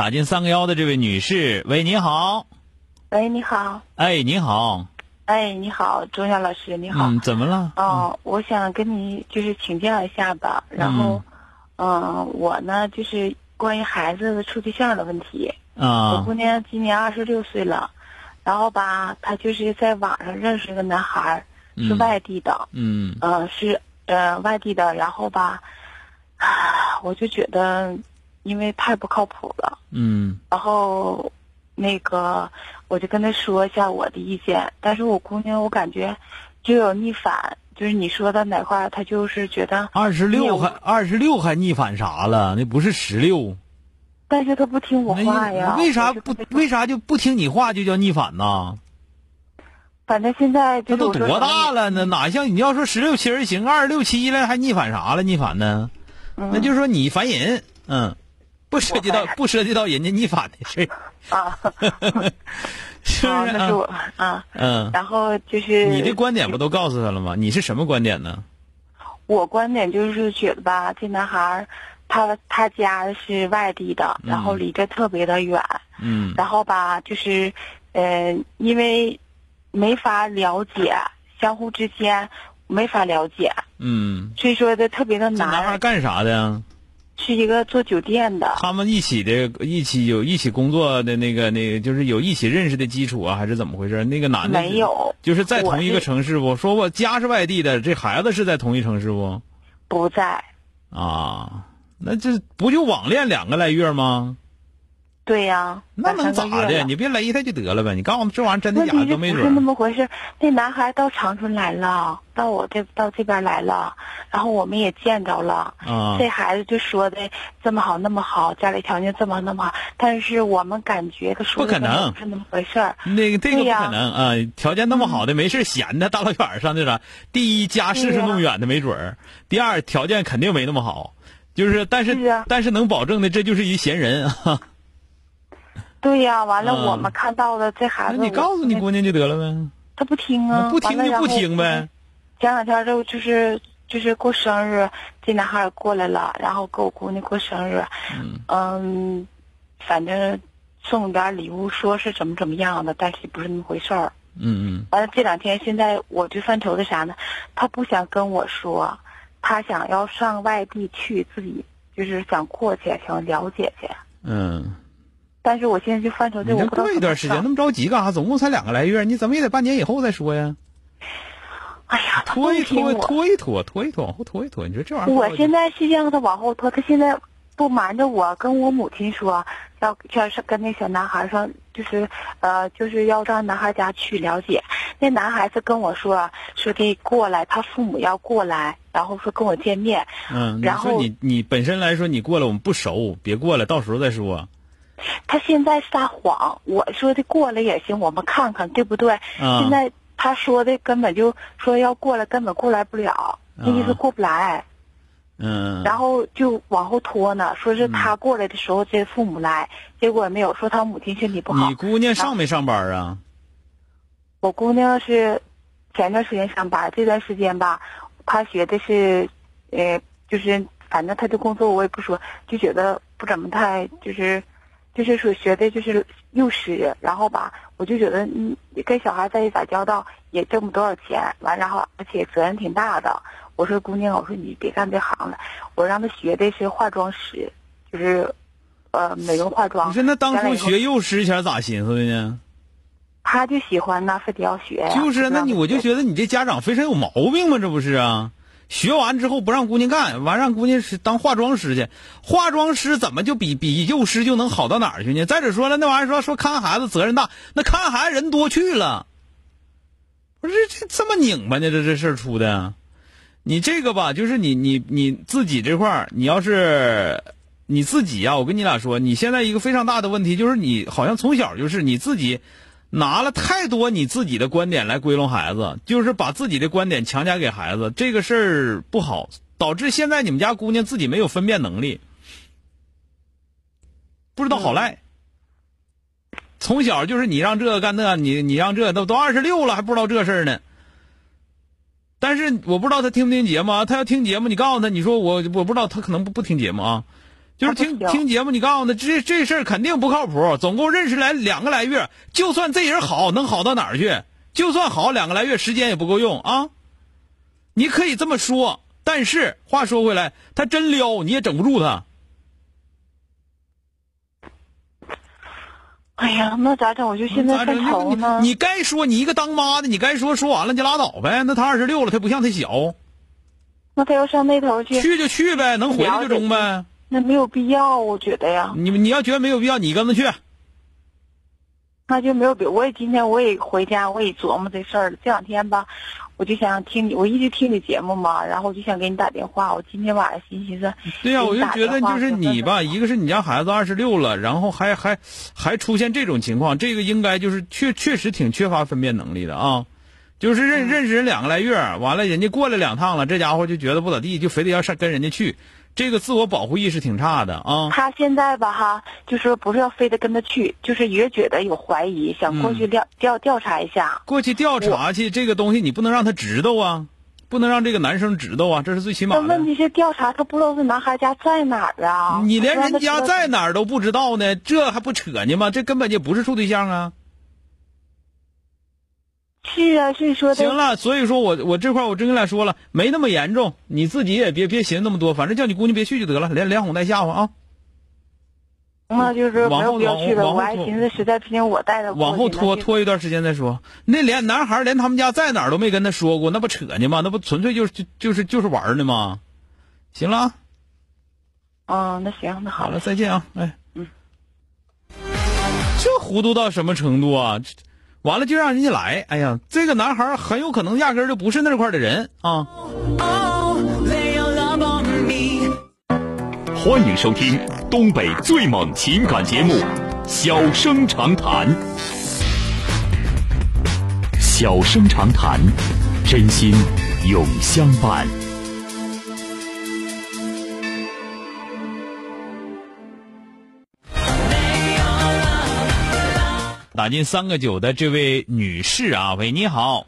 打进三个幺的这位女士，喂，你好。喂，你好。哎，你好。哎，你好，钟晓老师，你好。嗯，怎么了？哦，我想跟你就是请教一下吧。然后，嗯，我呢就是关于孩子的处对象的问题。啊。我姑娘今年二十六岁了，然后吧，她就是在网上认识一个男孩，是外地的。嗯。嗯，是呃外地的，然后吧，啊，我就觉得。因为太不靠谱了，嗯，然后，那个我就跟他说一下我的意见，但是我姑娘我感觉就有逆反，就是你说的哪块，她就是觉得二十六还二十六还逆反啥了？那不是十六，但是他不听我话呀，为啥不为啥就不听你话就叫逆反呢？反正现在他都多大了呢？哪像你要说十六七儿行，二十六七了还逆反啥了？逆反呢？那就是说你烦人，嗯。不涉及到不涉及到人家逆反的事啊，是不是？那是我啊，嗯，然后就是你的观点不都告诉他了吗？你是什么观点呢？我观点就是觉得吧，这男孩他他家是外地的，然后离着特别的远，嗯，然后吧，就是嗯，因为没法了解，相互之间没法了解，嗯，所以说的特别的难。男孩干啥的呀？是一个做酒店的，他们一起的，一起有一起工作的那个，那个就是有一起认识的基础啊，还是怎么回事？那个男的没有，就是在同一个城市不？说我家是外地的，这孩子是在同一城市不？不在。啊，那这不就网恋两个来月吗？对呀，那能咋的？你别勒他就得了呗。你告诉他这玩意儿真的假的都没准。不是那么回事。那男孩到长春来了，到我这到这边来了，然后我们也见着了。啊。这孩子就说的这么好那么好，家里条件这么那么好，但是我们感觉他说的不可能是那么回事儿。那个这个不可能啊！条件那么好的，没事闲的，大老远上那啥。第一，家世是那么远的没准儿；第二，条件肯定没那么好。就是，但是但是能保证的，这就是一闲人啊。对呀，完了，我们看到的这孩子，那你告诉你姑娘就得了呗。他不听啊，不听就不听呗。前两天就就是就是过生日，这男孩过来了，然后给我姑娘过生日，嗯，反正送点礼物，说是怎么怎么样的，但是不是那么回事儿。嗯嗯。完了，这两天现在我就犯愁的啥呢？他不想跟我说，他想要上外地去，自己就是想过去，想了解去。嗯。但是我现在就犯愁，这我过一段时间，那么着急干啥？总共才两个来月，你怎么也得半年以后再说呀？哎呀，拖一拖，拖一拖，拖一拖，往后拖一拖。你说这玩意儿？我现在是让他往后拖，他现在不瞒着我，跟我母亲说，要要是跟那小男孩说，就是呃，就是要到男孩家去了解。那男孩子跟我说，说得过来，他父母要过来，然后说跟我见面。嗯，然后你你本身来说，你过来我们不熟，别过来，到时候再说。他现在撒谎，我说的过来也行，我们看看对不对？现在他说的根本就说要过来，根本过来不了，那意思过不来。嗯。然后就往后拖呢，说是他过来的时候这父母来，结果没有，说他母亲身体不好。你姑娘上没上班啊？我姑娘是前段时间上班，这段时间吧，她学的是，呃，就是反正她的工作我也不说，就觉得不怎么太就是。就是说学的就是幼师，然后吧，我就觉得嗯，跟小孩在一起打交道也挣不多少钱，完然后而且责任挺大的。我说姑娘，我说你别干这行了，我让他学的是化妆师，就是，呃，美容化妆。你说那当初学幼师前咋寻思的呢？他就喜欢呐，非得要学呀。就是啊，那你我就觉得你这家长非常有毛病嘛，这不是啊？学完之后不让姑娘干，完让姑娘是当化妆师去，化妆师怎么就比比幼师就能好到哪儿去呢？再者说了，那玩意儿说说看孩子责任大，那看孩子人多去了，不是这这么拧巴呢？这这事儿出的，你这个吧，就是你你你自己这块儿，你要是你自己呀、我跟你俩说，你现在一个非常大的问题就是你好像从小就是你自己。拿了太多你自己的观点来归拢孩子，就是把自己的观点强加给孩子，这个事儿不好，导致现在你们家姑娘自己没有分辨能力，不知道好赖。从小就是你让这个干那，你你让这都都二十六了还不知道这事儿呢。但是我不知道他听不听节目啊？他要听节目，你告诉他，你说我我不知道他可能不不听节目啊。就是听听听节目，你告诉他这这事儿肯定不靠谱，总共认识来两个来月，就算这人好，能好到哪儿去？就算好两个来月，时间也不够用啊。你可以这么说，但是话说回来，他真撩你也整不住他。哎呀，那咋整？我就现在犯咋整愁呢。你你该说你一个当妈的，你该说说完了就拉倒呗。那他二十六了，他不像他小，那他要上那头去，去就去呗，能回来就中呗。那没有必要，我觉得呀，你你要觉得没有必要，你跟他去。那就没有必。我也今天我也回家，我也琢磨这事儿了。这两天吧，我就想听你，我一直听你节目嘛，然后我就想给你打电话。我今天晚上寻思对呀、我就觉得就是你吧，一个是你家孩子二十六了，然后还还还出现这种情况，这个应该就是确确实挺缺乏分辨能力的啊。就是认认识人两个来月，完了人家过来两趟了，这家伙就觉得不咋地，就非得要上跟人家去，这个自我保护意识挺差的啊。他现在吧哈，就说不是要非得跟他去，就是也觉得有怀疑，想过去调调调查一下。过去调查去，这个东西你不能让他知道啊，不能让这个男生知道啊，这是最起码的但问。题是调查他不知道这男孩家在哪儿啊？你连人家在哪儿都不知道呢，这还不扯呢吗？这根本就不是处对象啊。是啊，所以说的行了，所以说我我这块我真跟俩说了，没那么严重，你自己也别别寻思那么多，反正叫你姑娘别去就得了，连连哄带吓唬啊。那就是没往后拖我还寻思实在不行我带他。往后拖拖一段时间再说。那连男孩连他们家在哪儿都没跟他说过，那不扯呢吗？那不纯粹就是就就是就是玩呢吗？行了啊，嗯，那行，那好好了，再见啊，哎，嗯，这糊涂到什么程度啊？这完了就让人家来，哎呀，这个男孩很有可能压根就不是那块的人啊。欢迎收听东北最猛情感节目《小生长谈》。小生长谈，真心永相伴。打进三个九的这位女士啊，喂，你好。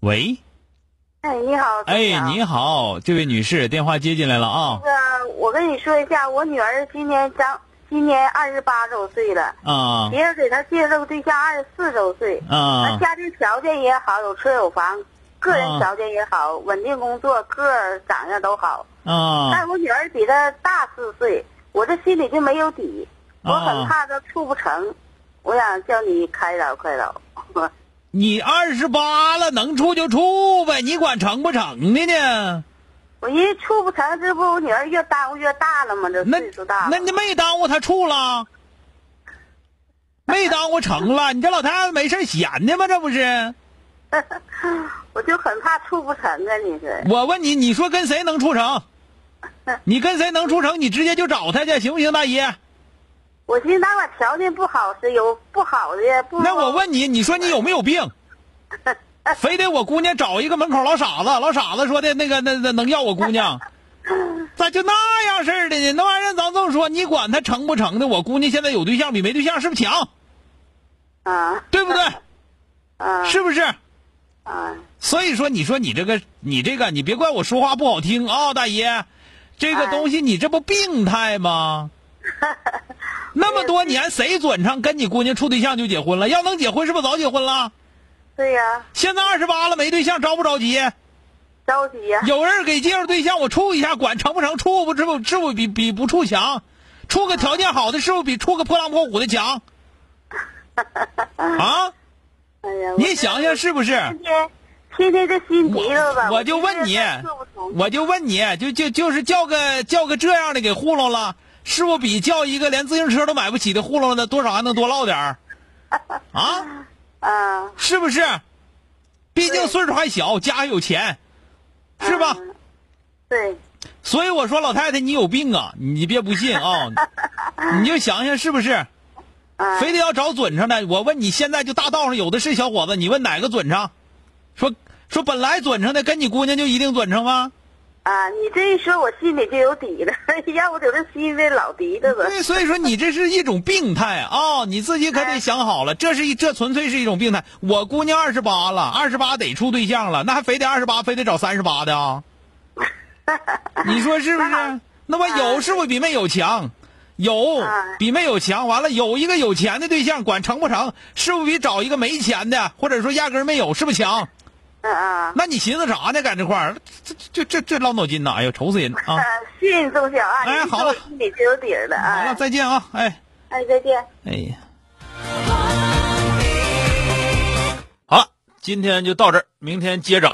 喂，哎，你好。哎，你好，这位女士，电话接进来了啊。那个，我跟你说一下，我女儿今年将今年二十八周岁了，啊。别人给她介绍个对象二十四周岁，那啊家庭条件也好，有车有房，个啊人条件也好，稳定工作，个儿长相都好。啊。但我女儿比她大四岁，我这心里就没有底，我啊。很怕她处不成，我想叫你开导开导。你二十八了，能处就处呗，你管成不成的呢？我一处不成，这不我女儿越耽误越大了吗？这那岁数大了。那你没耽误她处了，没耽误成了，你这老太太没事闲的吗？这不是？我就很怕处不成啊！你说，我问你，你说跟谁能处成？你跟谁能处成？你直接就找他去，行不行，大爷？我寻思那我条件不好是有不好的，不那我问你，你说你有没有病？非得我姑娘找一个门口老傻子，老傻子说的那个那那能要我姑娘，咋就那样式儿的呢？那玩意儿咱这么说，你管他成不成的？我姑娘现在有对象比没对象是不是强？啊对不对？啊是不是？啊所以说，你说你这个，你这个，你别怪我说话不好听啊，大爷，这个哎东西你这不病态吗？那么多年，谁准成跟你姑娘处对象就结婚了？要能结婚，是不是早结婚了？对呀、现在二十八了，没对象，着不着急？着急呀、有人给介绍对象，我处一下，管成不成？处不是不是不比比不处强？处个条件好的是不是比处个破狼破虎的强？啊，哎呀，你想想是不是？天天天天这心急了吧？我就问你我就问你，就就就是叫个叫个这样的给糊弄了，是不是比叫一个连自行车都买不起的糊弄的多少还能多落点儿？啊，啊，是不是？毕竟岁数还小，家还有钱，是吧？嗯对，所以我说老太太你有病啊！你别不信啊，你就想想是不是？啊，非得要找准成的。我问你，现在就大道上有的是小伙子，你问哪个准成？说说本来准成的，跟你姑娘就一定准成吗？啊，你这一说，我心里就有底了，要不就这心里老嘀咕着。对，所以说你这是一种病态啊、你自己可得想好了，这是一这纯粹是一种病态。我姑娘二十八了，二十八得处对象了，那还非得二十八，非得找三十八的啊？你说是不是？那么有是不是比没有强？有啊比没有强，完了有一个有钱的对象，管成不成，是不是比找一个没钱的，或者说压根没有，是不是强？啊啊，那你寻思啥呢？在这块儿，这这这这老脑筋呐！哎呦，愁死人啊！啊，信中小爱，你说哎好了心里就有底儿了。好了，哎，再见啊！哎哎，再见。哎呀，好了，今天就到这儿，明天接着。